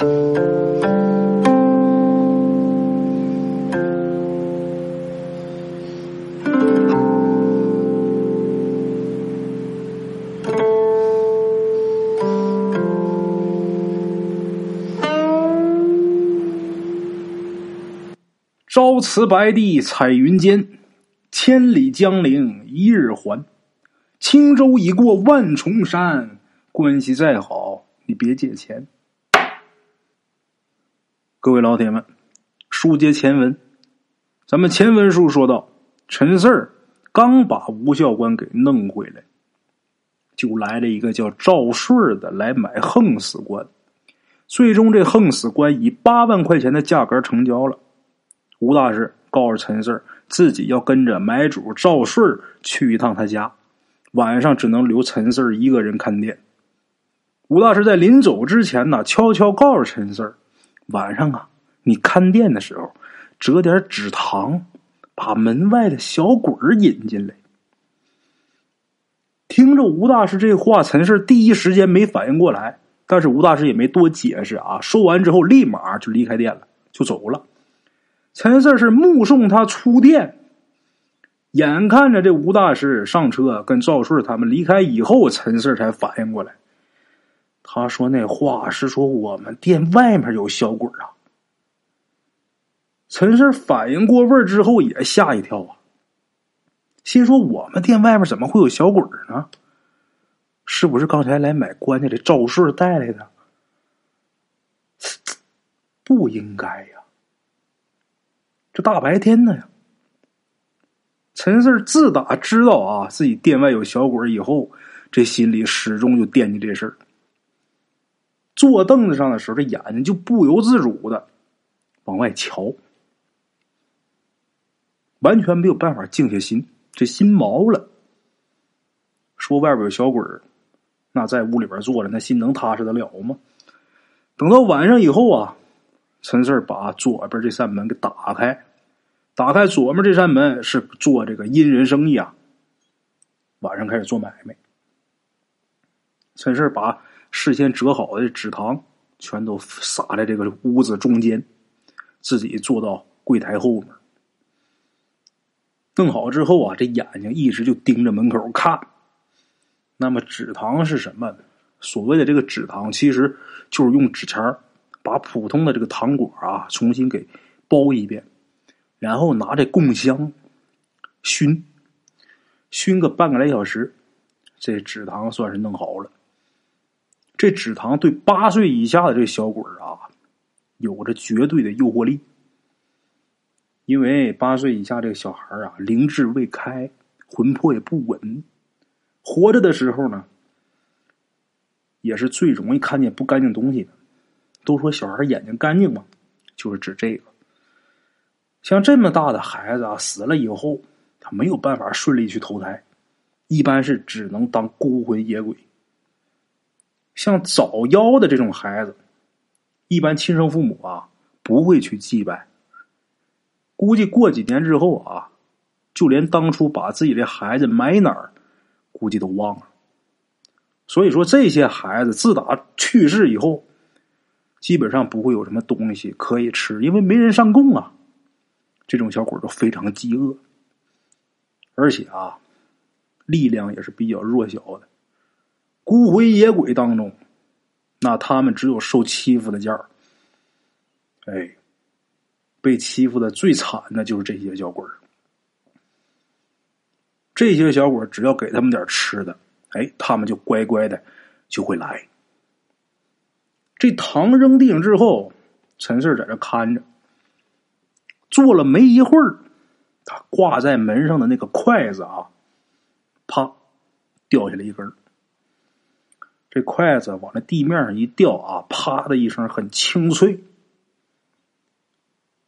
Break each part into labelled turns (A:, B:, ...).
A: 朝辞白帝彩云间，千里江陵一日还。轻舟已过万重山，关系再好，你别借钱。各位老铁们，书接前文，咱们前文书说到，陈四儿刚把吴教官给弄回来，就来了一个叫赵顺的来买横死官，最终这横死官以八万块钱的价格成交了。吴大师告诉陈四儿，自己要跟着买主赵顺去一趟他家，晚上只能留陈四儿一个人看店。吴大师在临走之前呢，悄悄告诉陈四儿，晚上啊，你看店的时候折点纸糖，把门外的小鬼引进来。听着吴大师这话，陈四儿第一时间没反应过来，但是吴大师也没多解释啊，说完之后立马就离开店了，就走了。陈四是目送他出店，眼看着这吴大师上车跟赵顺他们离开以后，陈四才反应过来。他说那话是说我们店外面有小鬼啊。陈四反应过味儿之后也吓一跳啊，心说我们店外面怎么会有小鬼呢？是不是刚才来买棺材的赵顺带来的？不应该呀。这大白天的呀，陈四自打知道啊自己店外有小鬼以后，这心里始终就惦记这事儿。坐凳子上的时候，这眼睛就不由自主的往外瞧，完全没有办法静下心，这心毛了。说外边有小鬼那在屋里边坐着，那心能踏实得了吗？等到晚上以后啊。陈四把左边这扇门给打开，打开左面这扇门是做这个阴人生意啊。晚上开始做买卖。陈四把事先折好的纸糖全都撒在这个屋子中间，自己坐到柜台后面。弄好之后啊，这眼睛一直就盯着门口看。那么纸糖是什么？所谓的这个纸糖，其实就是用纸钱儿。把普通的这个糖果啊重新给包一遍，然后拿这供香熏，熏个半个来小时，这纸糖算是弄好了。这纸糖对八岁以下的这小鬼啊，有着绝对的诱惑力，因为八岁以下这个小孩啊，灵智未开，魂魄也不稳，活着的时候呢，也是最容易看见不干净东西的。都说小孩眼睛干净嘛，就是指这个。像这么大的孩子啊，死了以后，他没有办法顺利去投胎，一般是只能当孤魂野鬼。像早夭的这种孩子，一般亲生父母啊不会去祭拜，估计过几年之后啊，就连当初把自己的孩子埋哪儿，估计都忘了。所以说，这些孩子自打去世以后。基本上不会有什么东西可以吃，因为没人上供啊。这种小鬼都非常饥饿，而且啊，力量也是比较弱小的。孤魂野鬼当中，那他们只有受欺负的劲儿。哎，被欺负的最惨的就是这些小鬼这些小鬼只要给他们点吃的，哎，他们就乖乖的就会来。这糖扔地上之后，陈四在这看着，坐了没一会儿，他挂在门上的那个筷子啊，啪掉下来一根这筷子往那地面上一掉啊，啪的一声，很清脆。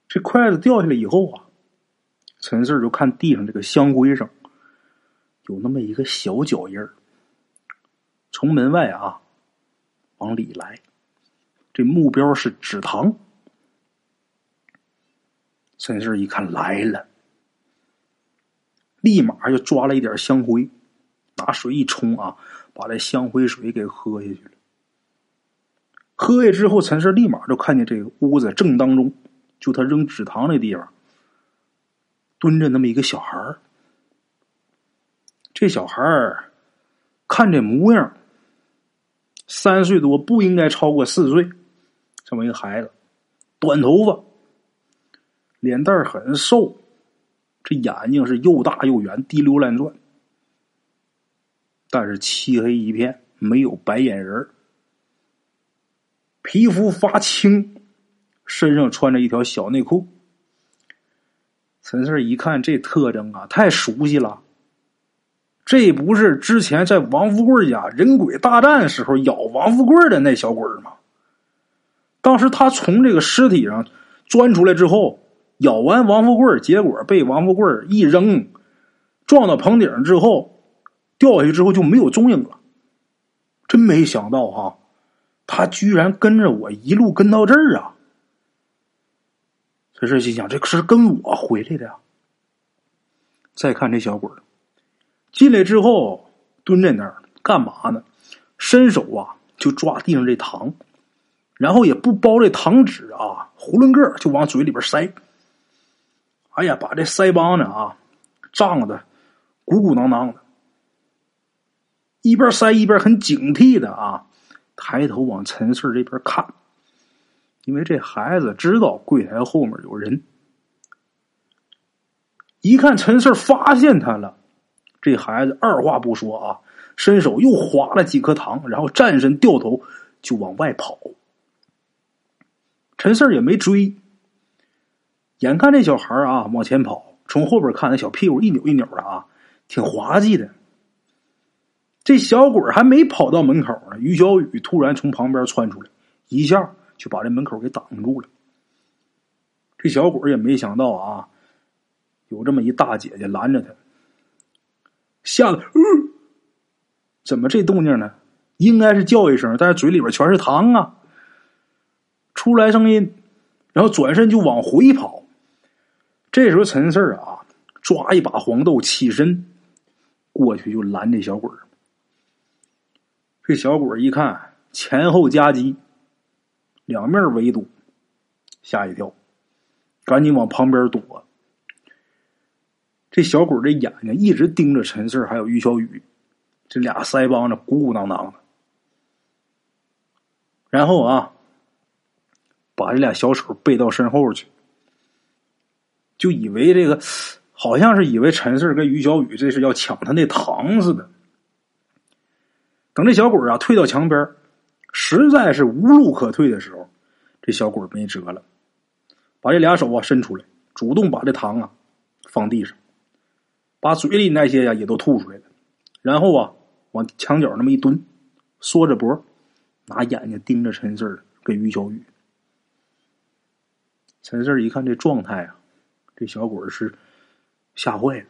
A: 这筷子掉下来以后啊，陈四就看地上这个香灰上有那么一个小脚印儿，从门外啊往里来。这目标是纸糖，陈四一看来了，立马就抓了一点香灰，拿水一冲啊，把这香灰水给喝下去了。喝下之后，陈氏立马就看见这个屋子正当中，就他扔纸糖那地方，蹲着那么一个小孩儿。这小孩儿看这模样，三岁多，不应该超过四岁。这么一个孩子，短头发，脸蛋很瘦，这眼睛是又大又圆，滴溜乱转，但是漆黑一片，没有白眼仁。皮肤发青，身上穿着一条小内裤。陈四一看这特征啊，太熟悉了。这不是之前在王富贵家人鬼大战时候咬王富贵的那小鬼吗？当时他从这个尸体上钻出来之后，咬完王富贵，结果被王富贵一扔，撞到棚顶之后，掉下去之后就没有踪影了。真没想到哈。他居然跟着我一路跟到这儿啊！这是心想，这是跟我回来的呀。再看这小鬼进来之后蹲在那儿干嘛呢？伸手啊就抓地上这糖，然后也不包这糖纸啊，囫囵个就往嘴里边塞。哎呀，把这腮帮子啊胀的鼓鼓囊囊的，一边塞一边很警惕的啊。抬头往陈四这边看，因为这孩子知道柜台后面有人。一看陈四发现他了，这孩子二话不说啊，伸手又划了几颗糖，然后站身掉头就往外跑。陈四也没追，眼看这小孩啊往前跑，从后边看那小屁股一扭一扭的啊，挺滑稽的。这小鬼还没跑到门口呢，于小雨突然从旁边窜出来，一下就把这门口给挡住了。这小鬼也没想到啊，有这么一大姐姐拦着他，吓得，嗯怎么这动静呢？应该是叫一声，但是嘴里边全是糖啊，出来声音，然后转身就往回跑。这时候陈四啊，抓一把黄豆，起身过去就拦这小鬼这小鬼一看前后夹击，两面围堵，吓一跳，赶紧往旁边躲。这小鬼这眼睛一直盯着陈四还有于小雨，这俩腮帮子鼓鼓囊囊的。然后啊，把这俩小手背到身后去，就以为这个好像是以为陈四跟于小雨这是要抢他那糖似的。等这小鬼啊退到墙边，实在是无路可退的时候，这小鬼没辙了，把这俩手啊伸出来，主动把这糖啊放地上，把嘴里那些呀也都吐出来了，然后啊往墙角那么一蹲，缩着脖，拿眼睛盯着陈四跟于小雨。陈四一看这状态啊，这小鬼是吓坏了，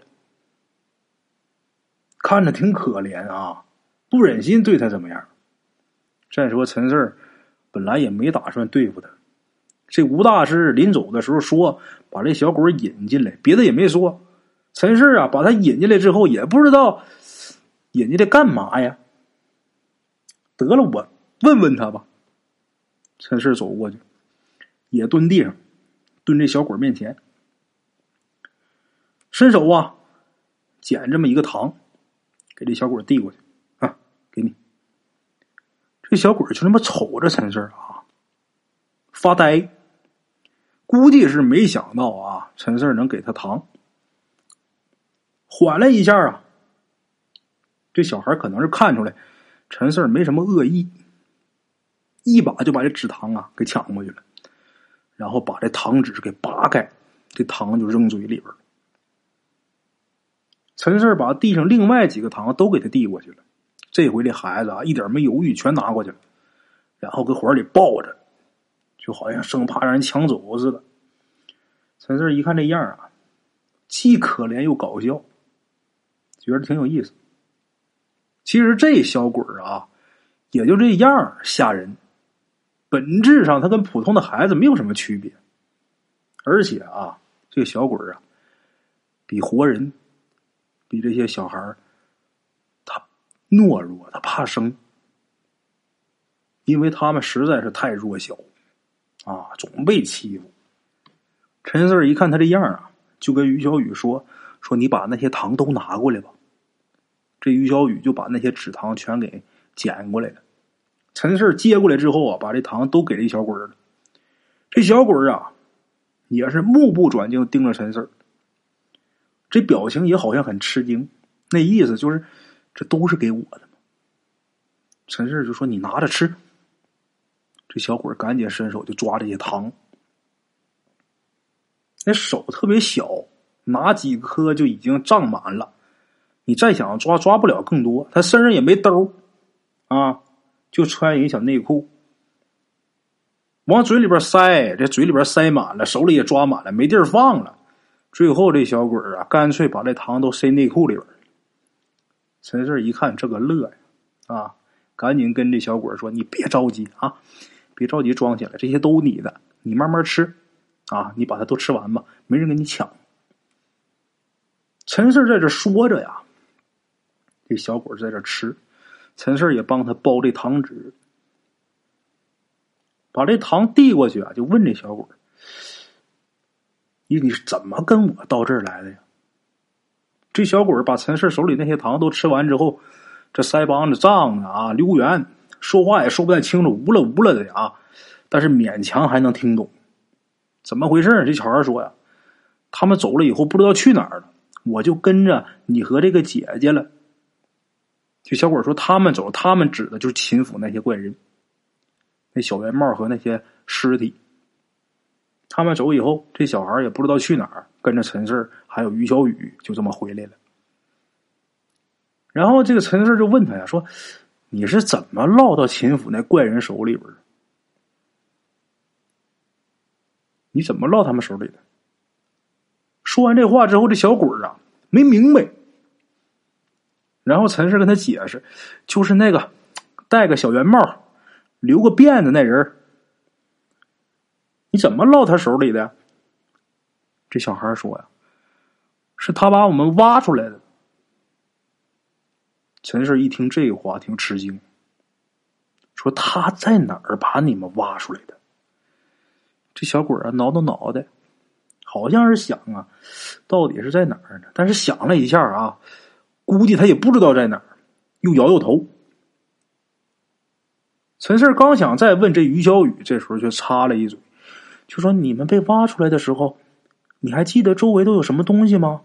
A: 看着挺可怜啊。不忍心对他怎么样。再说陈四本来也没打算对付他。这吴大师临走的时候说把这小鬼引进来，别的也没说。陈四啊，把他引进来之后也不知道引进来干嘛呀。得了，我问问他吧。陈四走过去，也蹲地上，蹲这小鬼面前，伸手啊，捡这么一个糖，给这小鬼递过去。这小鬼就那么瞅着陈四啊，发呆。估计是没想到啊，陈四能给他糖。缓了一下啊，这小孩可能是看出来陈四没什么恶意，一把就把这纸糖啊给抢过去了，然后把这糖纸给扒开，这糖就扔嘴里边了。陈四把地上另外几个糖都给他递过去了。这回这孩子啊，一点没犹豫，全拿过去了，然后搁怀里抱着，就好像生怕让人抢走似的。陈四一看这样啊，既可怜又搞笑，觉得挺有意思。其实这小鬼啊，也就这样吓人，本质上他跟普通的孩子没有什么区别，而且啊，这个小鬼啊，比活人，比这些小孩懦弱，他怕生，因为他们实在是太弱小，啊，总被欺负。陈四一看他这样啊，就跟于小雨说：“说你把那些糖都拿过来吧。”这于小雨就把那些纸糖全给捡过来了。陈四接过来之后啊，把这糖都给这小鬼儿了。这小鬼儿啊，也是目不转睛盯着陈四这表情也好像很吃惊，那意思就是这都是给我的。陈氏就说：“你拿着吃。”这小鬼赶紧伸手就抓这些糖，那手特别小，拿几颗就已经胀满了。你再想抓，抓不了更多。他身上也没兜啊，就穿一个小内裤，往嘴里边塞，这嘴里边塞满了，手里也抓满了，没地儿放了。最后这小鬼啊，干脆把这糖都塞内裤里边。陈四一看这个乐呀，啊，赶紧跟这小鬼说：“你别着急啊。”别着急装起来，这些都你的，你慢慢吃，啊，你把它都吃完吧，没人跟你抢。陈四在这说着呀，这小鬼在这吃，陈四也帮他包这糖纸，把这糖递过去啊，就问这小鬼：“你你是怎么跟我到这儿来的呀？”这小鬼把陈氏手里那些糖都吃完之后，这腮帮子胀的啊，溜圆。说话也说不太清楚，呜了呜了的啊，但是勉强还能听懂。怎么回事这小孩说呀，他们走了以后不知道去哪儿了，我就跟着你和这个姐姐了。这小鬼说他们走，他们指的就是秦府那些怪人，那小圆帽和那些尸体。他们走以后，这小孩也不知道去哪儿，跟着陈四还有于小雨就这么回来了。然后这个陈四就问他呀，说。你是怎么落到秦府那怪人手里边？你怎么落他们手里的？说完这话之后，这小鬼啊没明白。然后陈氏跟他解释，就是那个戴个小圆帽、留个辫子那人你怎么落他手里的？这小孩说呀，是他把我们挖出来的。陈氏一听这话，挺吃惊，说：“他在哪儿把你们挖出来的？”这小鬼啊，挠挠脑袋，好像是想啊，到底是在哪儿呢？但是想了一下啊，估计他也不知道在哪儿，又摇摇头。陈氏刚想再问这于小雨，这时候却插了一嘴，就说：“你们被挖出来的时候，你还记得周围都有什么东西吗？”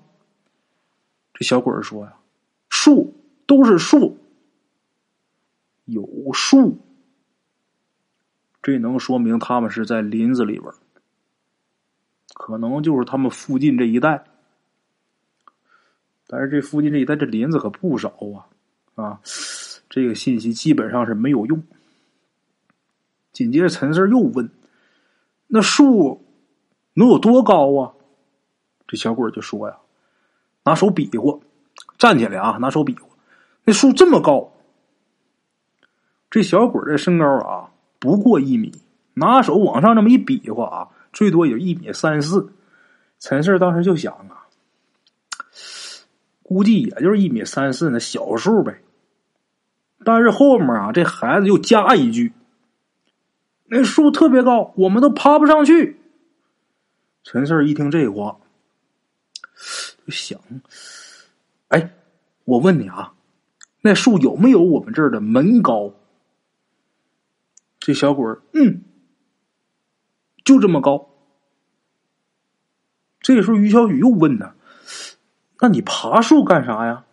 A: 这小鬼儿说：“呀，树。”都是树，有树，这能说明他们是在林子里边可能就是他们附近这一带。但是这附近这一带这林子可不少啊，啊，这个信息基本上是没有用。紧接着陈四又问：“那树能有多高啊？”这小鬼就说：“呀，拿手比划，站起来啊，拿手比划。”那树这么高，这小鬼的身高啊不过一米，拿手往上这么一比划啊，最多有一米三四。陈四当时就想啊，估计也就是一米三四那小数呗。但是后面啊，这孩子又加一句：“那树特别高，我们都爬不上去。”陈四一听这话，想：“哎，我问你啊。”那树有没有我们这儿的门高？这小鬼儿，嗯，就这么高。这时候，于小雨又问他：“那你爬树干啥呀？”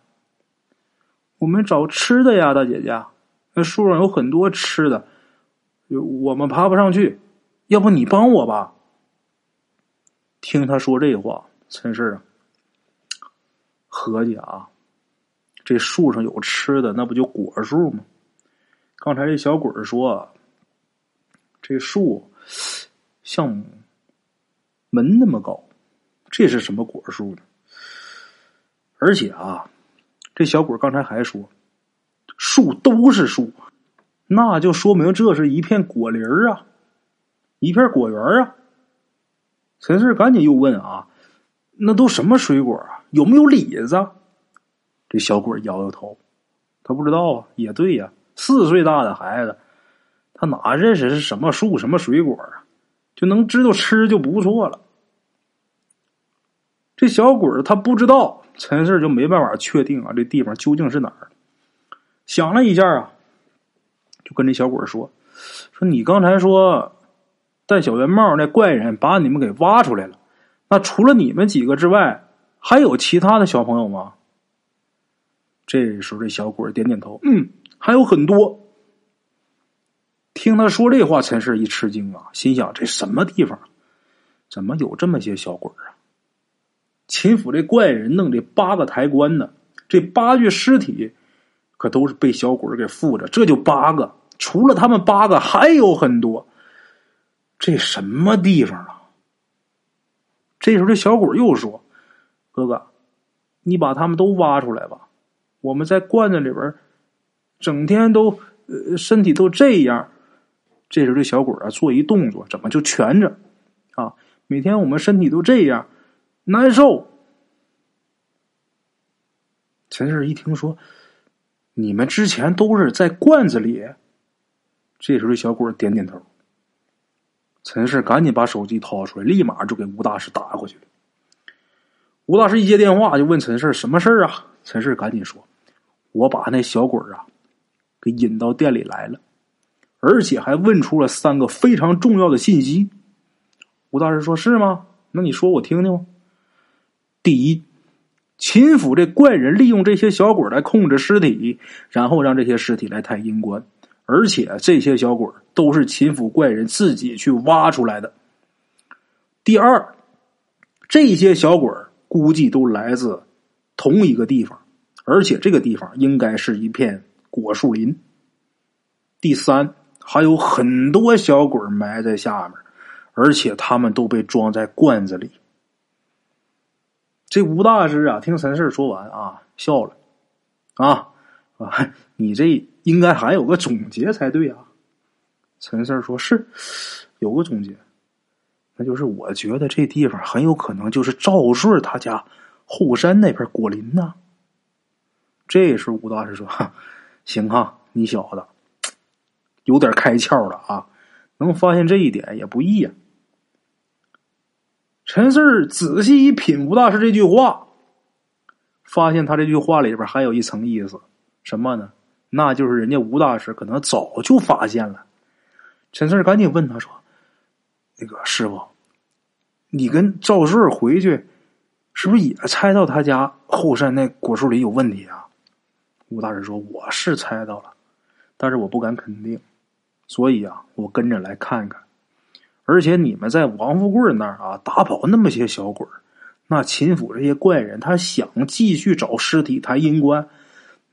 A: 我们找吃的呀，大姐姐。那树上有很多吃的，我们爬不上去，要不你帮我吧？听他说这话，陈氏啊，合计啊。这树上有吃的，那不就果树吗？刚才这小鬼说，这树像门那么高，这是什么果树呢？而且啊，这小鬼刚才还说，树都是树，那就说明这是一片果林啊，一片果园啊。陈四赶紧又问啊，那都什么水果啊？有没有李子？这小鬼摇摇头，他不知道啊，也对呀，四岁大的孩子，他哪认识是什么树、什么水果啊？就能知道吃就不错了。这小鬼他不知道，陈四就没办法确定啊，这地方究竟是哪儿。想了一下啊，就跟这小鬼说：“说你刚才说戴小圆帽那怪人把你们给挖出来了，那除了你们几个之外，还有其他的小朋友吗？”这时候这小鬼点点头：“嗯，还有很多。”听他说这话，陈氏一吃惊啊，心想：这什么地方？怎么有这么些小鬼啊？秦府这怪人弄这八个抬棺呢，这八具尸体可都是被小鬼给附着，这就八个。除了他们八个，还有很多。这什么地方啊？这时候这小鬼又说：“哥哥，你把他们都挖出来吧，我们在罐子里边，整天都呃身体都这样。”这时候，这小鬼啊做一动作，怎么就蜷着？啊，每天我们身体都这样难受。陈氏一听说，你们之前都是在罐子里。这时候，这小鬼点点头。陈氏赶紧把手机掏出来，立马就给吴大师打过去了。吴大师一接电话，就问陈氏什么事儿啊？陈氏赶紧说：“我把那小鬼啊给引到店里来了。”而且还问出了三个非常重要的信息。吴大师说：“是吗？那你说我听听。第一，秦府这怪人利用这些小鬼来控制尸体，然后让这些尸体来抬阴棺。而且这些小鬼都是秦府怪人自己去挖出来的。第二，这些小鬼估计都来自同一个地方，而且这个地方应该是一片果树林。第三。”还有很多小鬼埋在下面，而且他们都被装在罐子里。这吴大师啊，听陈氏说完啊，笑了，啊啊，你这应该还有个总结才对啊。陈氏说：“是有个总结，那就是我觉得这地方很有可能就是赵顺他家后山那片果林呢。”这时候吴大师说：“行哈，你小子。”有点开窍了啊！能发现这一点也不易呀。陈四仔细一品吴大师这句话，发现他这句话里边还有一层意思，什么呢？那就是人家吴大师可能早就发现了。陈四赶紧问他说：“那个师傅，你跟赵顺回去，是不是也猜到他家后山那果树里有问题啊？”吴大师说：“我是猜到了，但是我不敢肯定。”所以啊，我跟着来看看。而且你们在王富贵那儿啊，打跑那么些小鬼那秦府这些怪人，他想继续找尸体抬阴棺，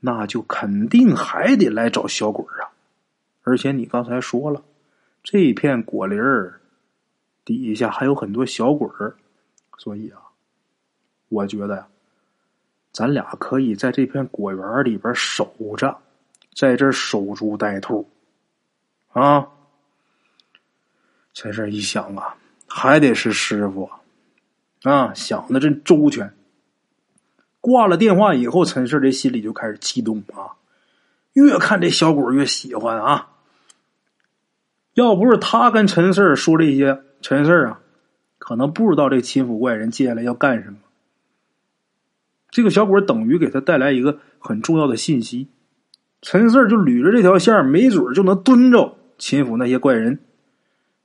A: 那就肯定还得来找小鬼啊。而且你刚才说了，这片果林儿底下还有很多小鬼儿，所以啊，我觉得呀，咱俩可以在这片果园里边守着，在这守株待兔。啊！在这一想啊，还得是师傅啊，想的真周全。挂了电话以后，陈氏这心里就开始激动啊，越看这小鬼越喜欢啊。要不是他跟陈氏说这些，陈氏啊，可能不知道这秦府怪人接下来要干什么。这个小鬼等于给他带来一个很重要的信息，陈氏就捋着这条线，没准就能蹲着。秦府那些怪人，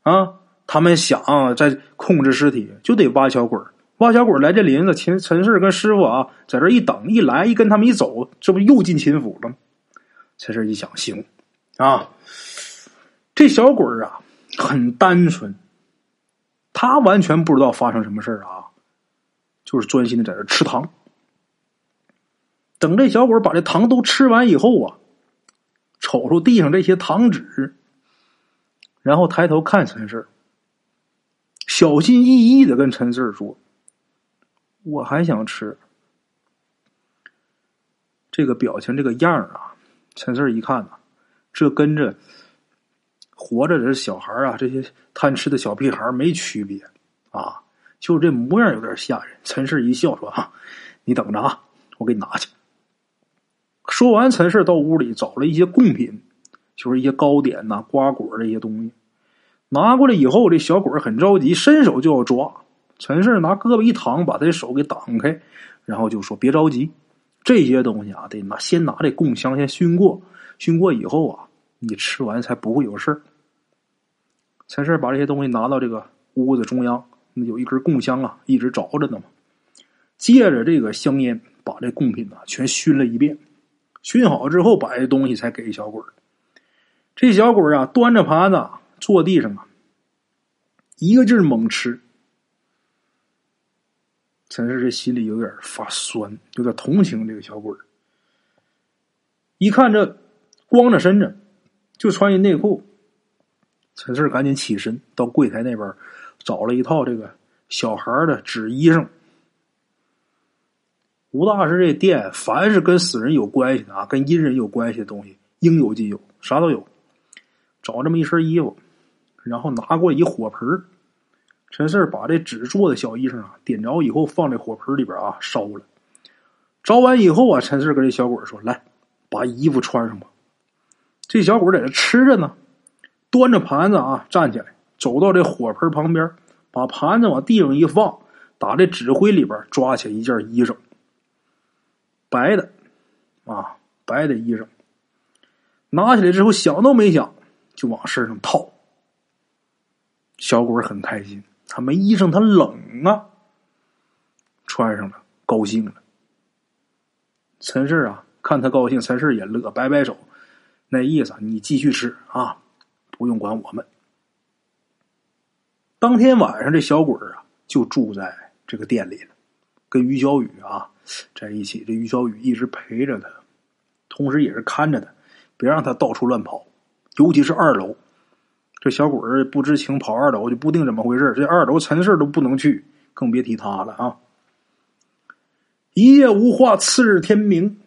A: 啊，他们想在控制尸体，就得挖小鬼挖小鬼来这林子，秦陈氏跟师傅啊，在这一等，一来一跟他们一走，这不又进秦府了吗？陈氏一想，行啊，这小鬼啊，很单纯，他完全不知道发生什么事啊，就是专心的在这吃糖。等这小鬼把这糖都吃完以后啊，瞅瞅地上这些糖纸。然后抬头看陈氏，小心翼翼的跟陈氏说：“我还想吃。”这个表情，这个样儿啊，陈氏一看呐，这跟着活着的小孩啊，这些贪吃的小屁孩没区别啊，就这模样有点吓人。陈氏一笑说：“哈，你等着啊，我给你拿去。”说完，陈氏到屋里找了一些贡品。就是一些糕点呐、瓜果这些东西。拿过来以后，这小鬼很着急，伸手就要抓。陈氏拿胳膊一躺，把他手给挡开，然后就说：“别着急，这些东西啊，得拿先拿这供香先熏过，熏过以后啊，你吃完才不会有事儿。”陈氏把这些东西拿到这个屋子中央，那有一根供香啊，一直着着呢嘛。借着这个香烟，把这贡品啊全熏了一遍，熏好之后，把这东西才给小鬼这小鬼啊，端着盘子坐地上啊，一个劲儿猛吃。陈氏这心里有点发酸，有点同情这个小鬼一看这光着身子，就穿一内裤，陈氏赶紧起身到柜台那边找了一套这个小孩的纸衣裳。吴大师这店，凡是跟死人有关系的啊，跟阴人有关系的东西，应有尽有，啥都有。找这么一身衣服，然后拿过一火盆陈四把这纸做的小衣裳啊点着以后，放在火盆里边啊烧了。烧完以后啊，陈四跟这小鬼说：“来，把衣服穿上吧。”这小鬼在这吃着呢，端着盘子啊站起来，走到这火盆旁边，把盘子往地上一放，打这纸灰里边抓起一件衣裳。白的，啊，白的衣裳，拿起来之后想都没想，就往身上套。小鬼很开心，他没衣裳，他冷啊，穿上了，高兴了。陈氏啊，看他高兴，陈氏也乐，摆摆手，那意思你继续吃啊，不用管我们。当天晚上，这小鬼啊就住在这个店里了，跟于小雨啊。在一起，这于小雨一直陪着他，同时也是看着他，别让他到处乱跑。尤其是二楼，这小鬼儿不知情跑二楼，就不定怎么回事。这二楼陈氏都不能去，更别提他了啊！一夜无话，次日天明，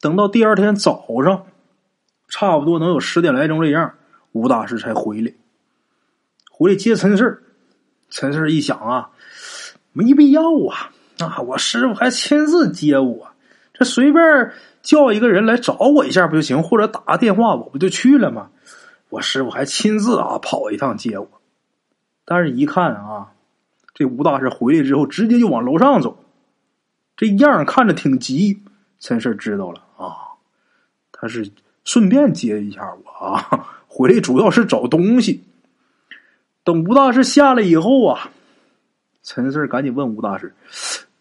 A: 等到第二天早上，差不多能有十点来钟这样，吴大师才回来，回来接陈氏。陈氏一想啊，没必要啊。啊！我师傅还亲自接我，这随便叫一个人来找我一下不就行？或者打个电话，我不就去了吗？我师傅还亲自啊跑一趟接我。但是，一看啊，这吴大师回来之后，直接就往楼上走，这样看着挺急。陈氏知道了啊，他是顺便接一下我啊，回来主要是找东西。等吴大师下来以后啊。陈四赶紧问吴大师：“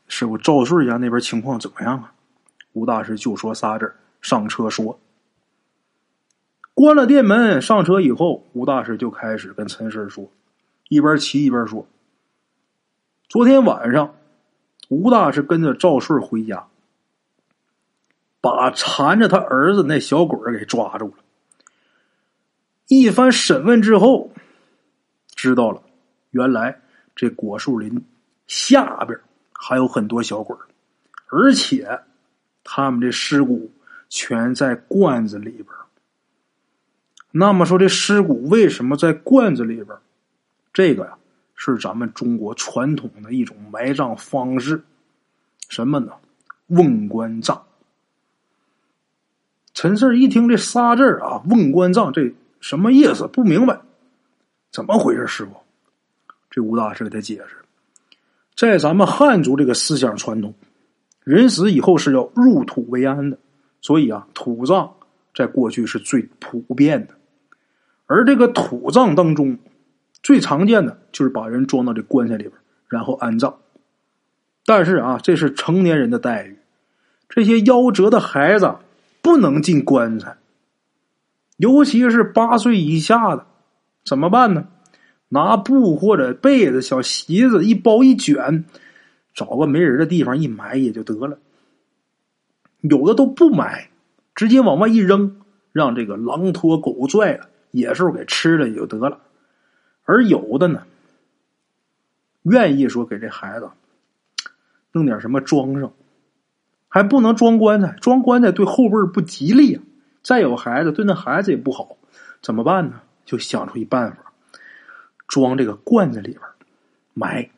A: 师傅，赵顺家那边情况怎么样啊？”吴大师就说仨字上车说。”关了店门，上车以后，吴大师就开始跟陈师说，一边骑一边说：“昨天晚上，吴大师跟着赵顺回家，把缠着他儿子那小鬼给抓住了。一番审问之后，知道了，原来。”这果树林下边还有很多小鬼而且他们这尸骨全在罐子里边那么说，这尸骨为什么在罐子里边这个呀，是咱们中国传统的一种埋葬方式。什么呢？瓮棺葬。陈四一听这仨字啊，瓮棺葬，这什么意思？不明白，怎么回事，师傅？这吴大师给他解释，在咱们汉族这个思想传统，人死以后是要入土为安的，所以啊，土葬在过去是最普遍的。而这个土葬当中，最常见的就是把人装到这棺材里边，然后安葬。但是啊，这是成年人的待遇，这些夭折的孩子不能进棺材，尤其是八岁以下的，怎么办呢？拿布或者被子、小席子一包一卷，找个没人的地方一埋也就得了。有的都不埋，直接往外一扔，让这个狼拖狗拽了，野兽给吃了也就得了。而有的呢，愿意说给这孩子弄点什么装上，还不能装棺材，装棺材对后辈不吉利啊。再有孩子对那孩子也不好，怎么办呢？就想出一办法。装这个罐子里边埋，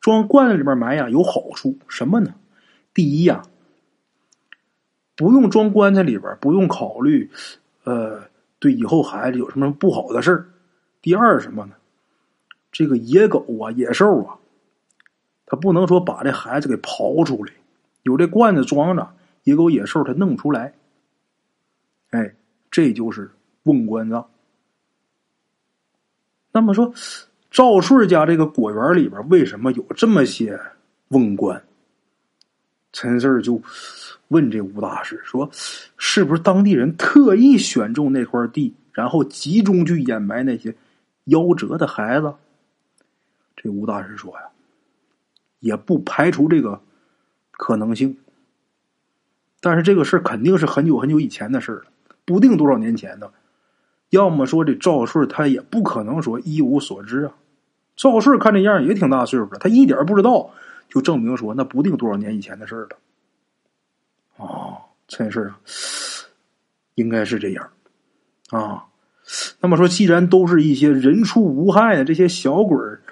A: 装罐子里边埋呀有好处什么呢？第一呀，不用装棺材里边，不用考虑呃，对以后孩子有什么不好的事儿。第二什么呢？这个野狗啊，野兽啊，他不能说把这孩子给刨出来，有这罐子装着，野狗野兽他弄不出来。哎，这就是瓮棺葬。那么说，赵顺家这个果园里边为什么有这么些瓮棺？陈四就问这吴大师说：“是不是当地人特意选中那块地，然后集中去掩埋那些夭折的孩子？”这吴大师说呀：“也不排除这个可能性，但是这个事儿肯定是很久很久以前的事了，不定多少年前的。要么说这赵顺他也不可能说一无所知啊。赵顺看这样也挺大岁数了，他一点不知道。”就证明说，那不定多少年以前的事儿了。哦，这事啊，应该是这样啊。那么说，既然都是一些人畜无害的这些小鬼儿，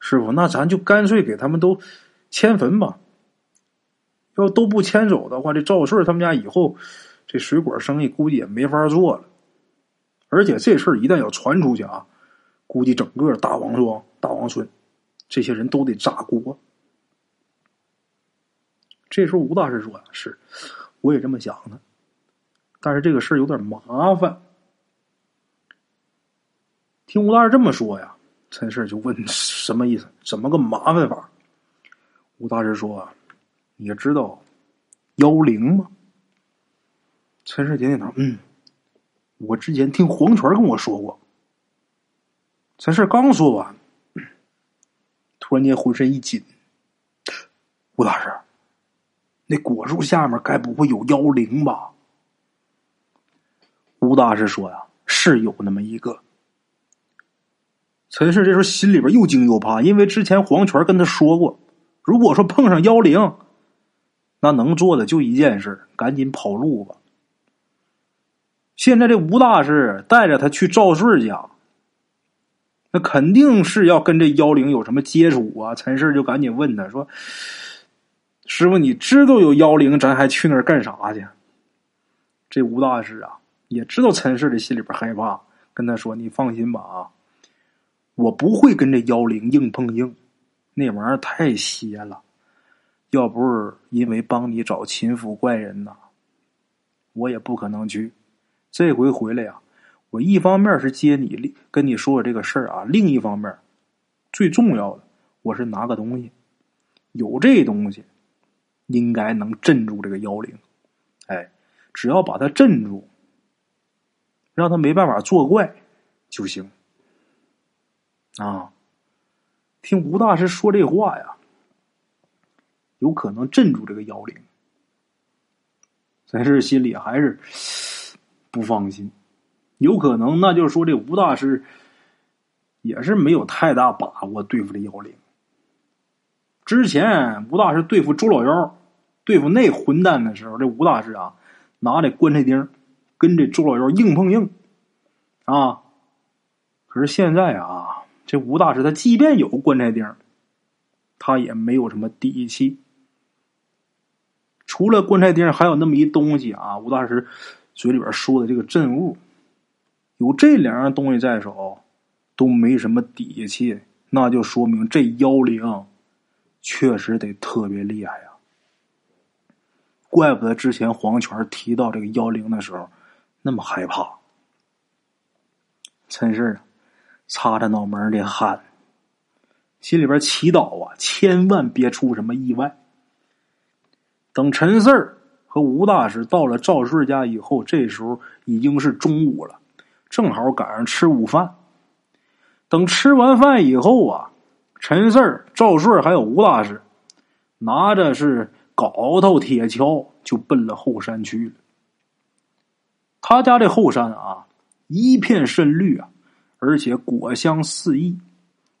A: 师傅，那咱就干脆给他们都迁坟吧。要都不迁走的话，这赵顺他们家以后这水果生意估计也没法做了。而且这事儿一旦要传出去啊，估计整个大王庄、大王村这些人都得炸锅。这时候吴大师说：“是，我也这么想的，但是这个事儿有点麻烦。”听吴大师这么说呀，陈氏就问：“什么意思？怎么个麻烦法？”吴大师说：“你知道妖灵吗？”陈氏点点头：“嗯，我之前听黄泉跟我说过。”陈氏刚说完，突然间浑身一紧，吴大师。那果树下面该不会有妖灵吧？吴大师说呀，是有那么一个。陈氏这时候心里边又惊又怕，因为之前黄泉跟他说过，如果说碰上妖灵，那能做的就一件事，赶紧跑路吧。现在这吴大师带着他去赵顺家，那肯定是要跟这妖灵有什么接触啊！陈氏就赶紧问他说。师傅，你知道有妖灵，咱还去那儿干啥去？这吴大师啊，也知道陈氏的心里边害怕，跟他说：“你放心吧，啊，我不会跟这妖灵硬碰硬，那玩意儿太邪了。要不是因为帮你找秦府怪人呐，我也不可能去。这回回来呀，我一方面是接你，跟你说说这个事儿啊；另一方面，最重要的，我是拿个东西，有这东西。”应该能镇住这个妖灵，哎，只要把他镇住，让他没办法作怪就行。啊，听吴大师说这话呀，有可能镇住这个妖灵，但是心里还是不放心。有可能，那就是说这吴大师也是没有太大把握对付这妖灵。之前吴大师对付周老妖。对付那混蛋的时候，这吴大师啊，拿这棺材钉跟这周老妖硬碰硬啊。可是现在啊，这吴大师他即便有棺材钉，他也没有什么底气。除了棺材钉，还有那么一东西啊。吴大师嘴里边说的这个镇物，有这两样东西在手，都没什么底气，那就说明这妖灵确实得特别厉害呀。怪不得之前黄泉提到这个妖灵的时候那么害怕。陈氏擦着脑门的汗，心里边祈祷啊，千万别出什么意外。等陈四儿和吴大师到了赵顺家以后，这时候已经是中午了，正好赶上吃午饭。等吃完饭以后啊，陈四儿、赵顺还有吴大师拿着是。镐头铁锹就奔了后山去了。他家这后山啊，一片深绿啊，而且果香四溢，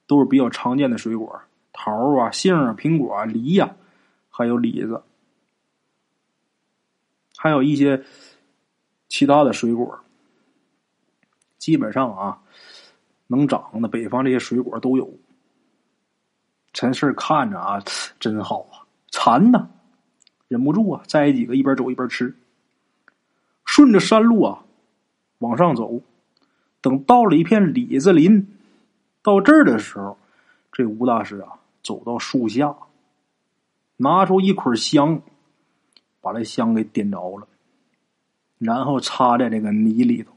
A: 都是比较常见的水果，桃啊、杏啊、苹果啊、梨呀，还有李子，还有一些其他的水果。基本上啊，能长的北方这些水果都有。陈氏看着啊，真好啊，馋呐。忍不住啊，摘几个一边走一边吃。顺着山路啊，往上走。等到了一片李子林，到这儿的时候，这吴大师啊，走到树下，拿出一捆香，把这香给点着了，然后插在这个泥里头。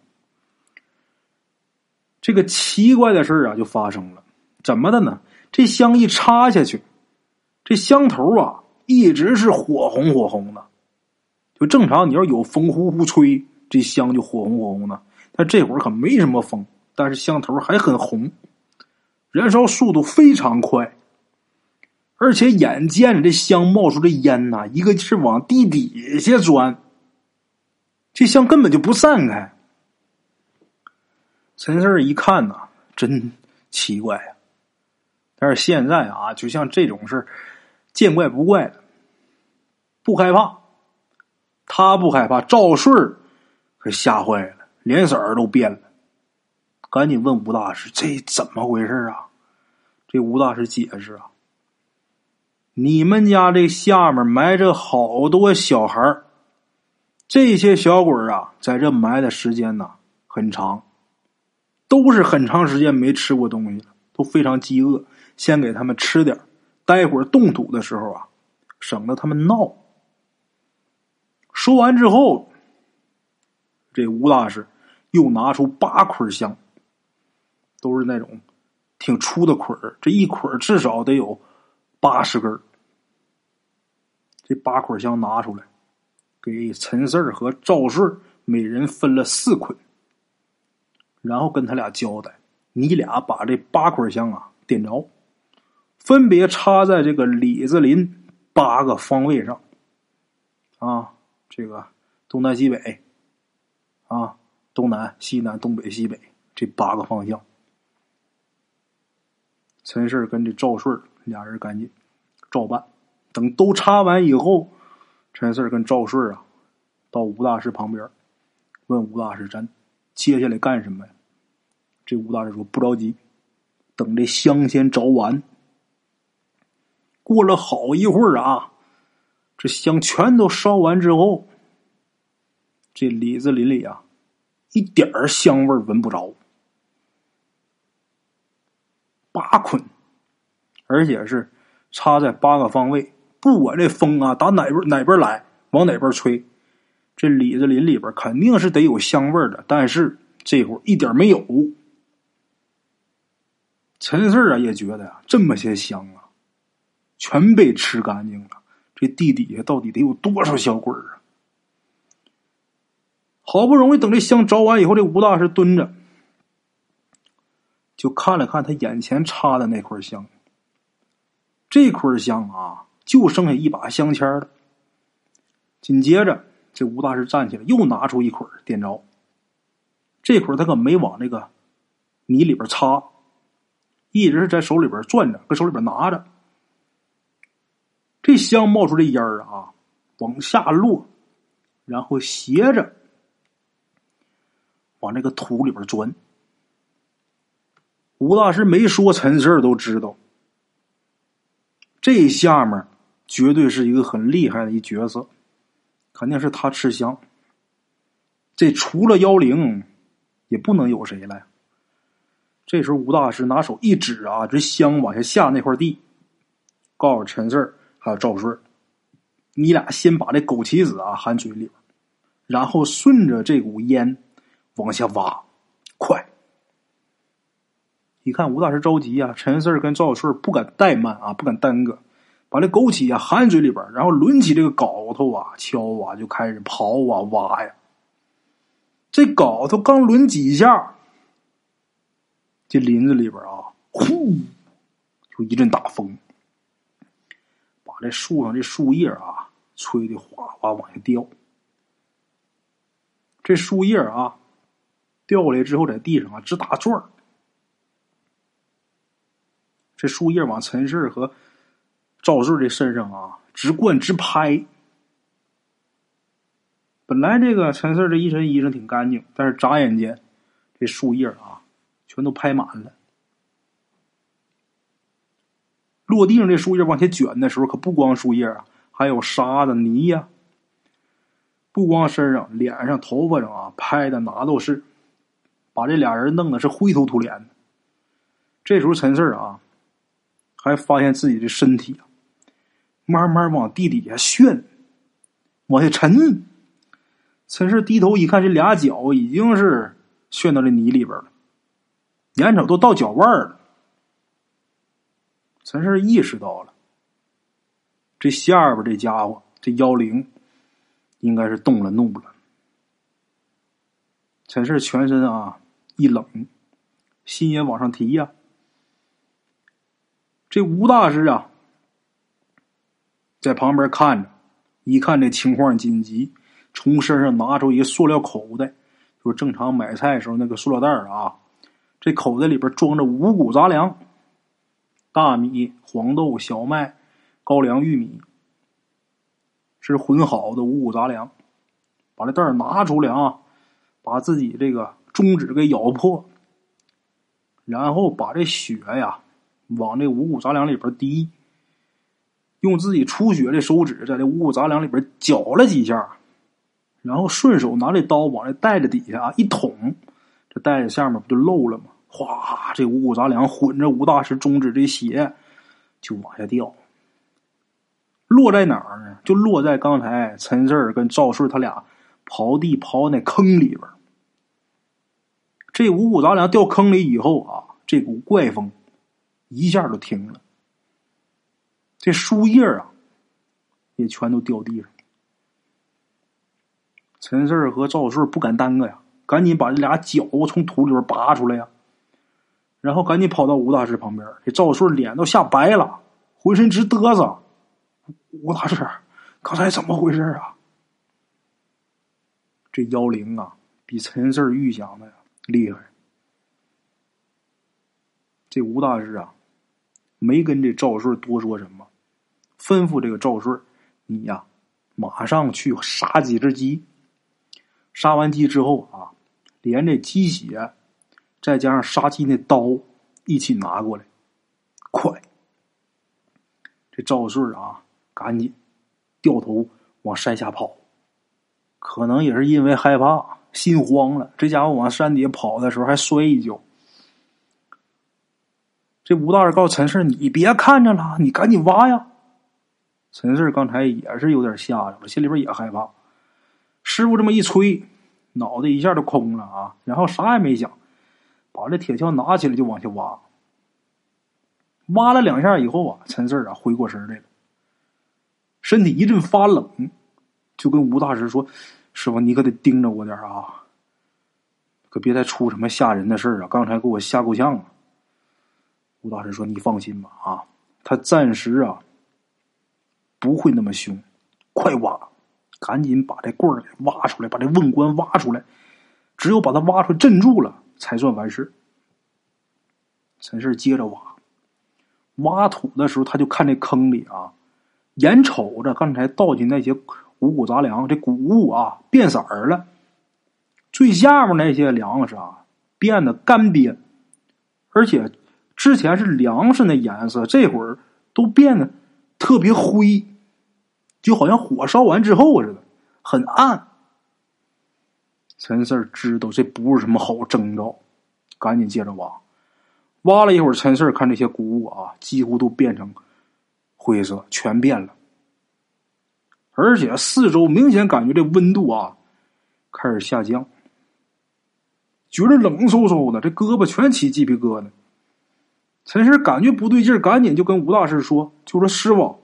A: 这个奇怪的事啊，就发生了。怎么的呢？这香一插下去，这香头啊，一直是火红火红的。就正常，你要有风呼呼吹，这香就火红火红的。但这会儿可没什么风，但是香头还很红，燃烧速度非常快，而且眼见着这香冒出的烟呐，一个是往地底下钻，这香根本就不散开。陈四一看呐，真奇怪呀！但是现在啊，就像这种事见怪不怪了，不害怕。他不害怕，赵顺可吓坏了。脸色都变了，赶紧问吴大师：“这怎么回事啊？”这吴大师解释啊：“你们家这下面埋着好多小孩这些小鬼啊，在这埋的时间呢很长，都是很长时间没吃过东西了，都非常饥饿。先给他们吃点待会儿动土的时候啊，省得他们闹。”说完之后。这吴大师又拿出八捆香，都是那种挺粗的捆儿，这一捆至少得有八十根这八捆香拿出来，给陈四儿和赵顺每人分了四捆，然后跟他俩交代：“你俩把这八捆香啊点着，分别插在这个李子林八个方位上，啊，这个东南西北。”啊，东南、西南、东北、西北这八个方向，陈氏跟这赵顺俩人赶紧照办。等都插完以后，陈四跟赵顺啊，到吴大师旁边，问吴大师：“咱接下来干什么呀？”这吴大师说：“不着急，等这香先着完。”过了好一会儿啊，这香全都烧完之后。这李子林里啊，一点儿香味闻不着。八捆，而且是插在八个方位，不管这风啊打哪边哪边来，往哪边吹，这李子林里边肯定是得有香味的。但是这会儿一点没有。陈四啊也觉得呀，这么些香啊，全被吃干净了。这地底下到底得有多少小鬼啊？好不容易等这香着完以后，这吴大师蹲着，就看了看他眼前插的那捆香。这捆香啊，就剩下一把香签了。紧接着，这吴大师站起来，又拿出一捆点着。这捆他可没往那个泥里边插，一直是在手里边攥着，搁手里边拿着。这香冒出这烟儿啊，往下落，然后斜着。往这个土里边钻，吴大师没说，陈四都知道。这下面绝对是一个很厉害的一角色，肯定是他吃香。这除了妖灵，也不能有谁了。这时候，吴大师拿手一指啊，这香往下下那块地，告诉陈四还有赵顺你俩先把这枸杞子啊含嘴里边，然后顺着这股烟。往下挖，快！一看吴大师着急呀，陈四跟赵顺不敢怠慢啊，不敢耽搁，把这枸杞啊含嘴里边，然后抡起这个镐头啊，敲啊，就开始刨啊挖呀。这镐头刚抡几下，这林子里边啊，呼，就一阵大风，这树上这树叶啊吹的哗哗往下掉。这树叶啊。掉下来之后，在地上啊直打转这树叶往陈氏和赵顺的身上啊直灌直拍。本来这个陈四这一身衣裳挺干净，但是眨眼间，这树叶啊全都拍满了。落地上这树叶往前卷的时候，可不光树叶啊，还有沙子、泥呀。不光身上、脸上、头发上啊拍的哪都是。把这俩人弄得是灰头土脸的。这时候陈四啊，还发现自己的身体啊，慢慢往地底下旋，往下沉。陈四低头一看，这俩脚已经是陷到这泥里边了，眼瞅都到脚腕了。陈氏意识到了，这下边这家伙，这妖灵应该是动了怒了。陈氏全身啊一冷，心也往上提呀。这吴大师啊，在旁边看着，一看这情况紧急，从身上拿出一个塑料口袋，就是正常买菜时候那个塑料袋啊。这口袋里边装着五谷杂粮：大米、黄豆、小麦、高粱、玉米，是混好的五谷杂粮。把这袋儿拿出来啊，把自己这个中指给咬破，然后把这血呀。往这五谷杂粮里边滴，用自己出血的手指在这五谷杂粮里边搅了几下，然后顺手拿这刀往这袋子底下啊一捅，这袋子下面不就漏了吗？哗，这五谷杂粮混着吴大师中指这血就往下掉，落在哪儿呢？就落在刚才陈四跟赵顺他俩刨地刨那坑里边。这五谷杂粮掉坑里以后啊，这股怪风。一下就停了，这树叶啊，也全都掉地上。陈四和赵顺不敢耽搁呀，赶紧把这俩脚从土里边拔出来呀，然后赶紧跑到吴大师旁边。这赵顺脸都吓白了，浑身直嘚瑟。吴大师，刚才怎么回事啊？这妖灵啊，比陈四预想的厉害。这吴大师啊。没跟这赵顺多说什么，吩咐这个赵顺：“你呀，马上去杀几只鸡。杀完鸡之后啊，连这鸡血，再加上杀鸡那刀一起拿过来，快！”这赵顺啊，赶紧掉头往山下跑。可能也是因为害怕，心慌了，这家伙往山底下跑的时候还摔一跤。这吴大人告诉陈四：“你别看着了，你赶紧挖呀！”陈四刚才也是有点吓着了，心里边也害怕。师傅这么一吹，脑袋一下就空了啊！然后啥也没想，把这铁锹拿起来就往下挖。挖了两下以后啊，陈四啊回过神来了，身体一阵发冷，就跟吴大师说：“师傅，你可得盯着我点啊，可别再出什么吓人的事啊！刚才给我吓够呛啊！”吴大师说：“你放心吧，啊，他暂时啊不会那么凶。快挖，赶紧把这棍儿给挖出来，把这瓮棺挖出来。只有把它挖出来镇住了，才算完事。”陈氏接着挖，挖土的时候，他就看这坑里啊，眼瞅着刚才倒进那些五谷杂粮，这谷物啊变色儿了，最下面那些粮食啊变得干瘪，而且。之前是粮食那颜色，这会儿都变得特别灰，就好像火烧完之后似的，很暗。陈四知道这不是什么好征兆，赶紧接着挖。挖了一会儿，陈四看这些谷物啊，几乎都变成灰色，全变了。而且四周明显感觉这温度啊开始下降，觉得冷飕飕的，这胳膊全起鸡皮疙瘩。陈四感觉不对劲赶紧就跟吴大师说：“就说师傅，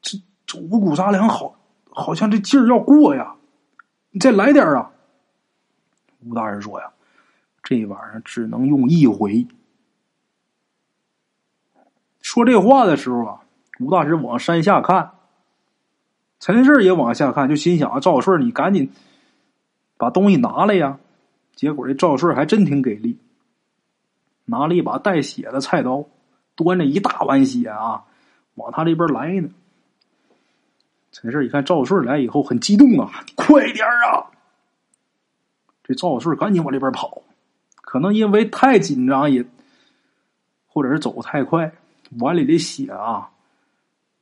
A: 这这五谷杂粮好，好像这劲儿要过呀，你再来点啊。”吴大人说：“呀，这玩意儿只能用一回。”说这话的时候啊，吴大师往山下看，陈氏也往下看，就心想：“啊赵顺，你赶紧把东西拿来呀！”结果这赵顺还真挺给力。拿了一把带血的菜刀，端着一大碗血啊，往他这边来呢。陈氏一看赵顺来以后，很激动啊，快点啊！这赵顺赶紧往这边跑，可能因为太紧张，也或者是走太快，碗里的血啊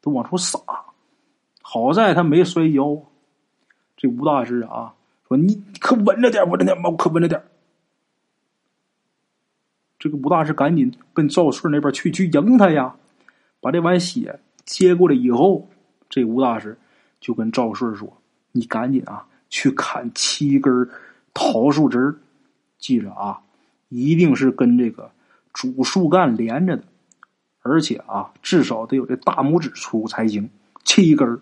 A: 都往出洒。好在他没摔跤。这吴大师啊说：“你可稳着点，稳着点吧，可稳着点。”这个吴大师赶紧奔赵顺那边去，去迎他呀。把这碗血接过来以后，这吴大师就跟赵顺说：“你赶紧啊，去砍七根桃树枝记着啊，一定是跟这个主树干连着的，而且啊，至少得有这大拇指粗才行。七根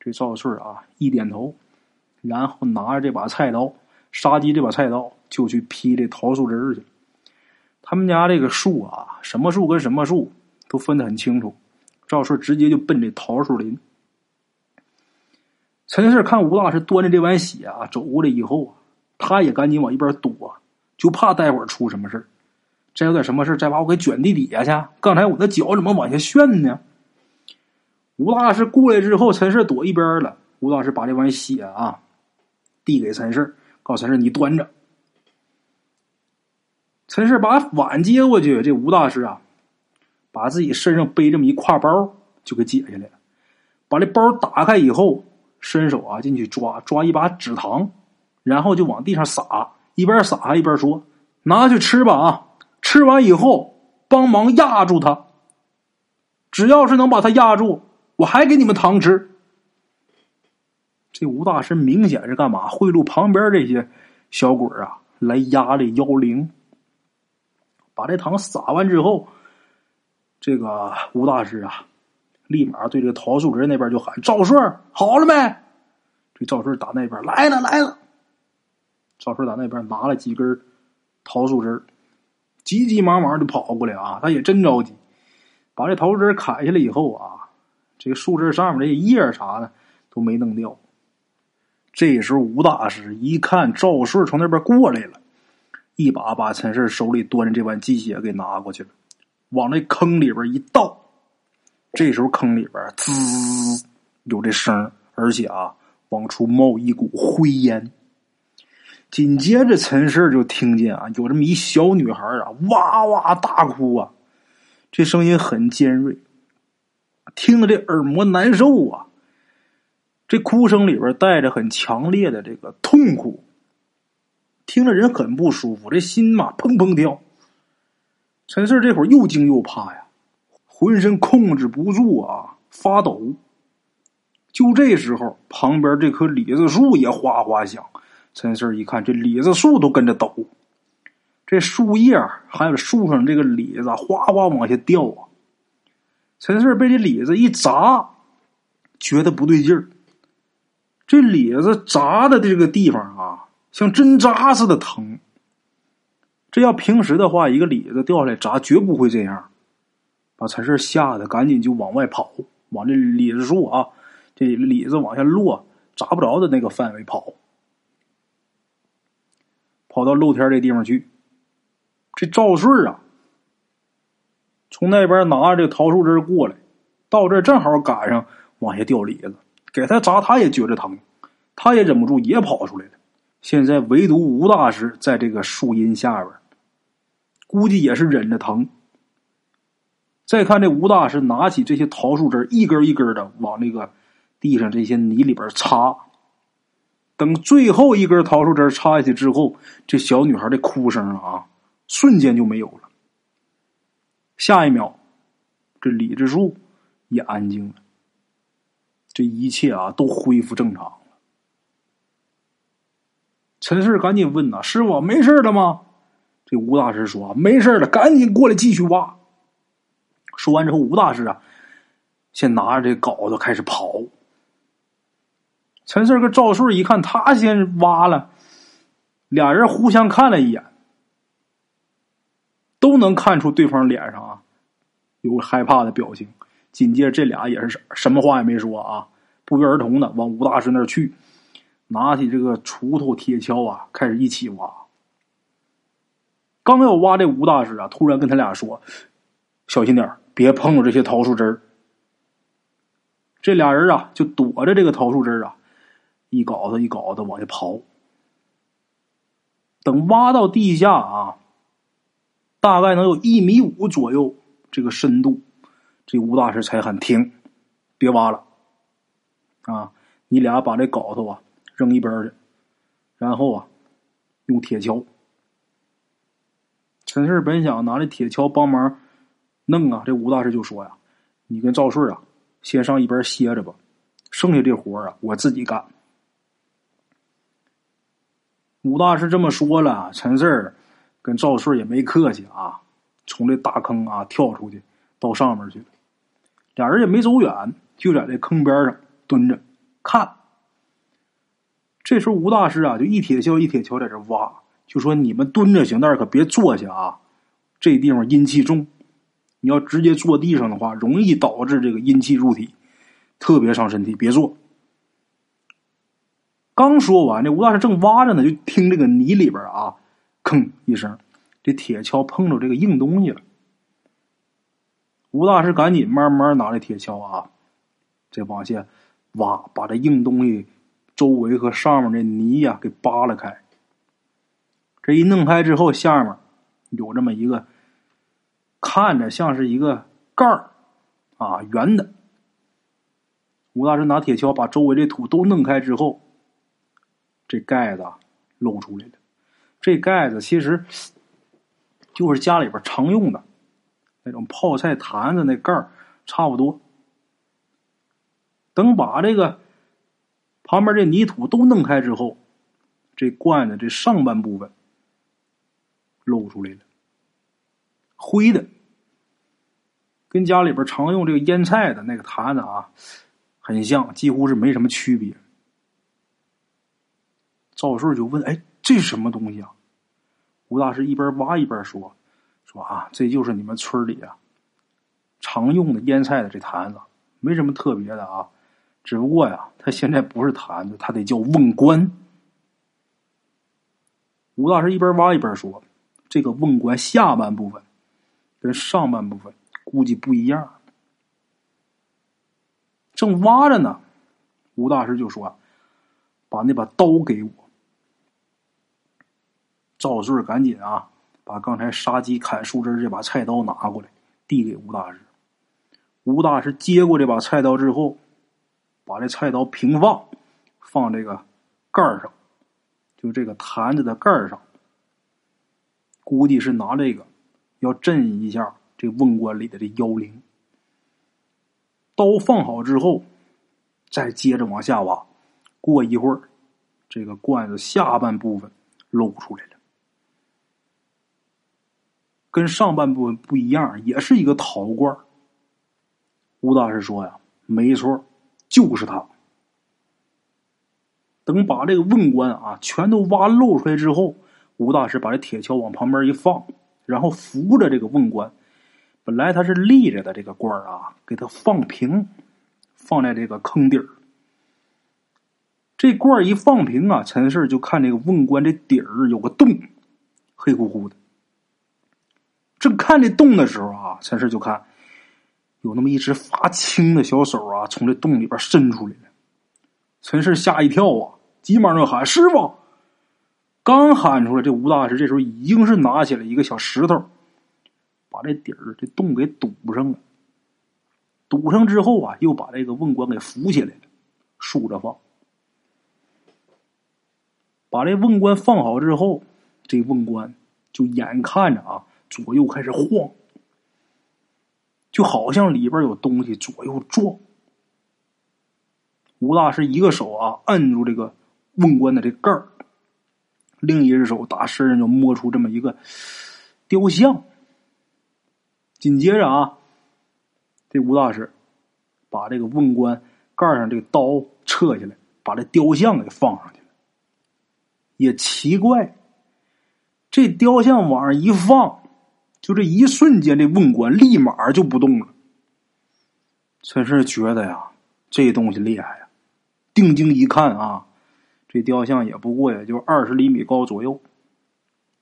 A: 这赵顺啊，一点头，然后拿着这把菜刀，杀鸡这把菜刀，就去劈这桃树枝去了。他们家这个树啊，什么树跟什么树？都分得很清楚，赵顺直接就奔这桃树林。陈四看吴大师端着这碗血啊走过来以后啊，他也赶紧往一边躲，就怕待会儿出什么事儿再有点什么事再把我给卷地底下去。刚才我的脚怎么往下旋呢？吴大师过来之后，陈氏躲一边了。吴大师把这碗血啊递给陈氏，告诉陈氏：“你端着。”陈氏把碗接过去，这吴大师啊。把自己身上背这么一挎包就给解下来了，把这包打开以后，伸手啊进去抓抓一把纸糖，然后就往地上撒，一边撒一边说：“拿去吃吧啊！吃完以后帮忙压住他，只要是能把他压住，我还给你们糖吃。”这吴大师明显是干嘛贿赂旁边这些小鬼啊，来压这妖灵。把这糖撒完之后。这个吴大师啊，立马对这个桃树林那边就喊：“赵顺，好了没？”这赵顺打那边来了来了。赵顺在那边拿了几根桃树枝，急急忙忙就跑过来啊！他也真着急，把这桃树枝砍下来以后啊，这个树枝上面这叶啥的都没弄掉。这时候吴大师一看赵顺从那边过来了，一把把陈氏手里端着这碗鸡血给拿过去了。往那坑里边一倒，这时候坑里边滋有这声而且啊，往出冒一股灰烟。紧接着，陈氏就听见啊，有这么一小女孩啊，哇哇大哭啊，这声音很尖锐，听着这耳膜难受啊。这哭声里边带着很强烈的这个痛苦，听着人很不舒服，这心嘛砰砰跳。陈四这会儿又惊又怕呀，浑身控制不住啊，发抖。就这时候，旁边这棵李子树也哗哗响。陈四一看，这李子树都跟着抖，这树叶还有树上这个李子哗哗往下掉啊。陈四被这李子一砸，觉得不对劲儿。这李子砸的这个地方啊，像针扎似的疼。这要平时的话，一个李子掉下来砸，绝不会这样。把陈氏吓得赶紧就往外跑，往这李子树啊，这李子往下落，砸不着的那个范围跑，跑到露天这地方去。这赵顺啊，从那边拿着这桃树枝过来，到这正好赶上往下掉李子，给他砸，他也觉着疼，他也忍不住也跑出来了。现在唯独吴大师在这个树荫下边，估计也是忍着疼。再看这吴大师拿起这些桃树枝，一根一根的往那个地上这些泥里边插。等最后一根桃树枝插下去之后，这小女孩的哭声啊，瞬间就没有了。下一秒，这李志树也安静了，这一切啊都恢复正常了。陈氏赶紧问呐：“师傅，没事了吗？”这吴大师说：“没事了，赶紧过来继续挖。”说完之后，吴大师啊，先拿着这镐子开始刨。陈四跟赵顺一看，他先挖了，俩人互相看了一眼，都能看出对方脸上啊有害怕的表情。紧接着，这俩也是什么话也没说啊，不约而同的往吴大师那儿去。拿起这个锄头、铁锹啊，开始一起挖。刚要挖这吴大师啊，突然跟他俩说：“小心点别碰着这些桃树枝儿。”这俩人啊，就躲着这个桃树枝儿啊，一镐子一镐子往下刨。等挖到地下啊，大概能有一米五左右这个深度，这吴大师才喊停，别挖了。啊，你俩把这镐头啊。扔一边去，然后啊，用铁锹陈氏本想拿这铁锹帮忙弄啊，这吴大师就说呀：“你跟赵顺啊，先上一边歇着吧，剩下这活啊，我自己干。”吴大师这么说了，陈四跟赵顺也没客气啊，从这大坑啊跳出去，到上面去了。俩人也没走远，就在这坑边上蹲着看。这时候吴大师啊，就一铁锹一铁锹在这挖，就说：“你们蹲着行，但是可别坐下啊！这地方阴气重，你要直接坐地上的话，容易导致这个阴气入体，特别伤身体，别坐。”刚说完，这吴大师正挖着呢，就听这个泥里边啊，吭一声，这铁锹碰着这个硬东西了。吴大师赶紧慢慢拿着铁锹啊，这往下挖，把这硬东西。周围和上面的泥呀，给扒拉开。这一弄开之后，下面有这么一个，看着像是一个盖儿啊，圆的。吴大师拿铁锹把周围的土都弄开之后，这盖子露出来了。这盖子其实就是家里边常用的那种泡菜坛子那盖儿，差不多。等把这个。旁边这泥土都弄开之后，这罐子这上半部分露出来了，灰的，跟家里边常用这个腌菜的那个坛子啊，很像，几乎是没什么区别。赵顺就问：“哎，这是什么东西啊？”吴大师一边挖一边说：“说啊，这就是你们村里啊常用的腌菜的这坛子，没什么特别的啊。”只不过呀，它现在不是坛子，它得叫瓮棺。吴大师一边挖一边说：“这个瓮棺下半部分跟上半部分估计不一样。”正挖着呢，吴大师就说：“把那把刀给我。”赵顺赶紧啊，把刚才杀鸡砍树枝这把菜刀拿过来，递给吴大师。吴大师接过这把菜刀之后。把这菜刀平放，放这个盖上，就这个坛子的盖上。估计是拿这个要震一下这瓮棺里的这妖灵。刀放好之后，再接着往下挖。过一会儿，这个罐子下半部分露出来了，跟上半部分不一样，也是一个陶罐。吴大师说呀：“没错。”就是他。等把这个瓮棺啊全都挖露出来之后，吴大师把这铁锹往旁边一放，然后扶着这个瓮棺，本来它是立着的这个罐啊，给它放平，放在这个坑底儿。这罐一放平啊，陈氏就看这个瓮棺这底儿有个洞，黑乎乎的。正看这洞的时候啊，陈氏就看。有那么一只发青的小手啊，从这洞里边伸出来了。陈氏吓一跳啊，急忙就喊：“师傅！”刚喊出来，这吴大师这时候已经是拿起了一个小石头，把这底儿这洞给堵上了。堵上之后啊，又把这个瓮棺给扶起来了，竖着放。把这瓮棺放好之后，这瓮棺就眼看着啊，左右开始晃。就好像里边有东西左右撞。吴大师一个手啊按住这个瓮棺的这盖儿，另一只手打身上就摸出这么一个雕像。紧接着啊，这吴大师把这个瓮棺盖上这个刀撤下来，把这雕像给放上去了。也奇怪，这雕像往上一放。就这一瞬间，这瓮棺立马就不动了。陈氏觉得呀，这东西厉害呀！定睛一看啊，这雕像也不过也就二十厘米高左右，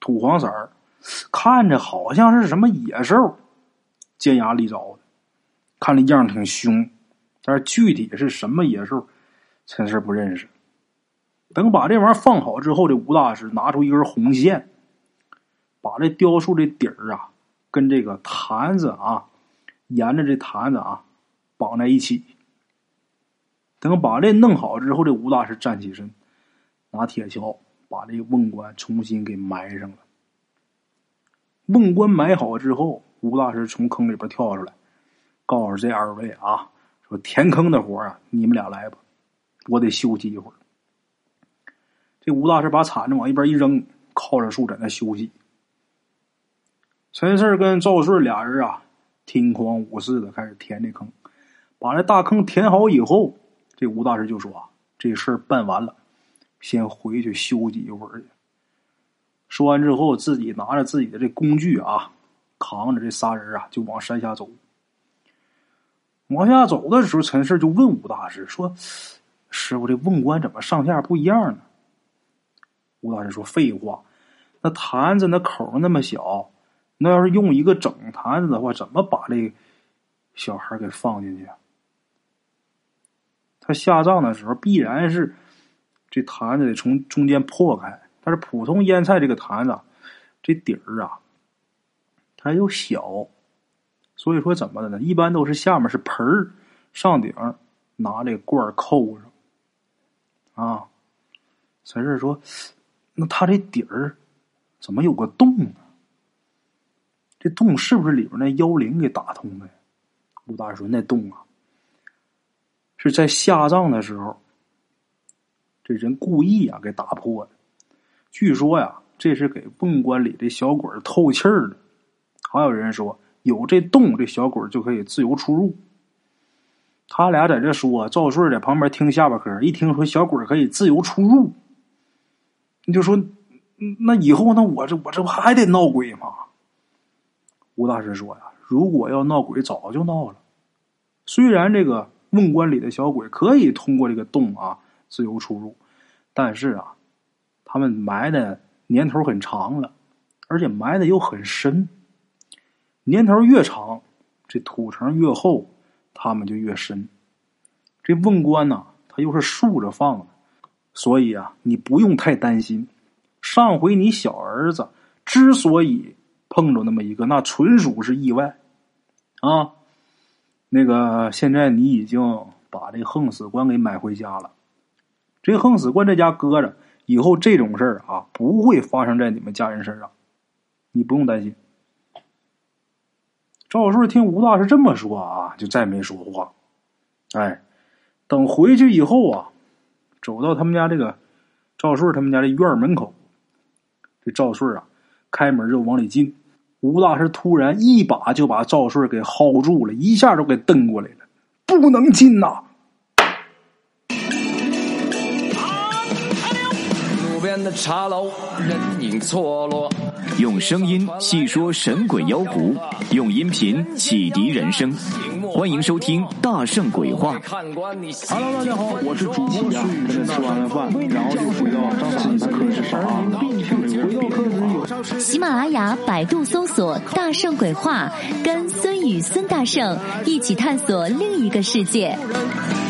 A: 土黄色儿，看着好像是什么野兽，尖牙利爪的，看那样挺凶。但是具体是什么野兽，陈氏不认识。等把这玩意儿放好之后，这吴大师拿出一根红线。把这雕塑的底儿啊，跟这个坛子啊，沿着这坛子啊绑在一起。等把这弄好之后，这吴大师站起身，拿铁锹把这瓮棺重新给埋上了。瓮棺埋好之后，吴大师从坑里边跳出来，告诉这二位啊，说填坑的活啊，你们俩来吧，我得休息一会儿。这吴大师把铲子往一边一扔，靠着树在那休息。陈四跟赵顺俩人啊，听狂舞似的开始填这坑，把这大坑填好以后，这吴大师就说啊，这事儿办完了，先回去休息一会儿去。说完之后，自己拿着自己的这工具啊，扛着这仨人啊，就往山下走。往下走的时候，陈氏就问吴大师说：“师傅，这瓮棺怎么上下不一样呢？”吴大师说：“废话，那坛子那口那么小，那要是用一个整坛子的话，怎么把这小孩给放进去？啊他下葬的时候，必然是这坛子得从中间破开。”但是普通腌菜这个坛子，这底儿啊，它又小，所以说怎么的呢？一般都是下面是盆儿，上顶拿这罐扣上。啊，陈氏说：“那他这底儿怎么有个洞呢？这洞是不是里边那妖灵给打通的？”吴大师说：“那洞啊，是在下葬的时候，这人故意啊给打破的。”据说呀，这是给瓮棺里的小鬼透气儿的。还有人说，有这洞，这小鬼就可以自由出入。他俩在这说，赵顺在旁边听下巴嗑一听说小鬼可以自由出入，你就说，那以后那我这我这不还得闹鬼吗？吴大师说呀，如果要闹鬼，早就闹了。虽然这个瓮棺里的小鬼可以通过这个洞啊自由出入，但是啊。他们埋的年头很长了，而且埋的又很深。年头越长，这土层越厚，他们就越深。这瓮棺呢，它又是竖着放的，所以啊，你不用太担心。上回你小儿子之所以碰着那么一个，那纯属是意外啊。那个现在你已经把这横死官给买回家了，这横死官在家搁着。以后这种事儿啊，不会发生在你们家人身上，你不用担心。赵顺听吴大师这么说啊，就再没说话。哎，等回去以后啊，走到他们家这个赵顺他们家的院门口，这赵顺啊，开门就往里进。吴大师突然一把就把赵顺给薅住了，一下就给蹬过来了，不能进呐！
B: 的茶楼，人影错落。用声音细说神鬼妖狐，用音频启迪人生。欢迎收听《大圣鬼话》。
A: Hello，大家好，我是主播孙宇。吃完了饭，然后就回到自己的课室上
C: 课喜马拉雅、百度搜索“大圣鬼话”，跟孙宇、孙大圣一起探索另一个世界。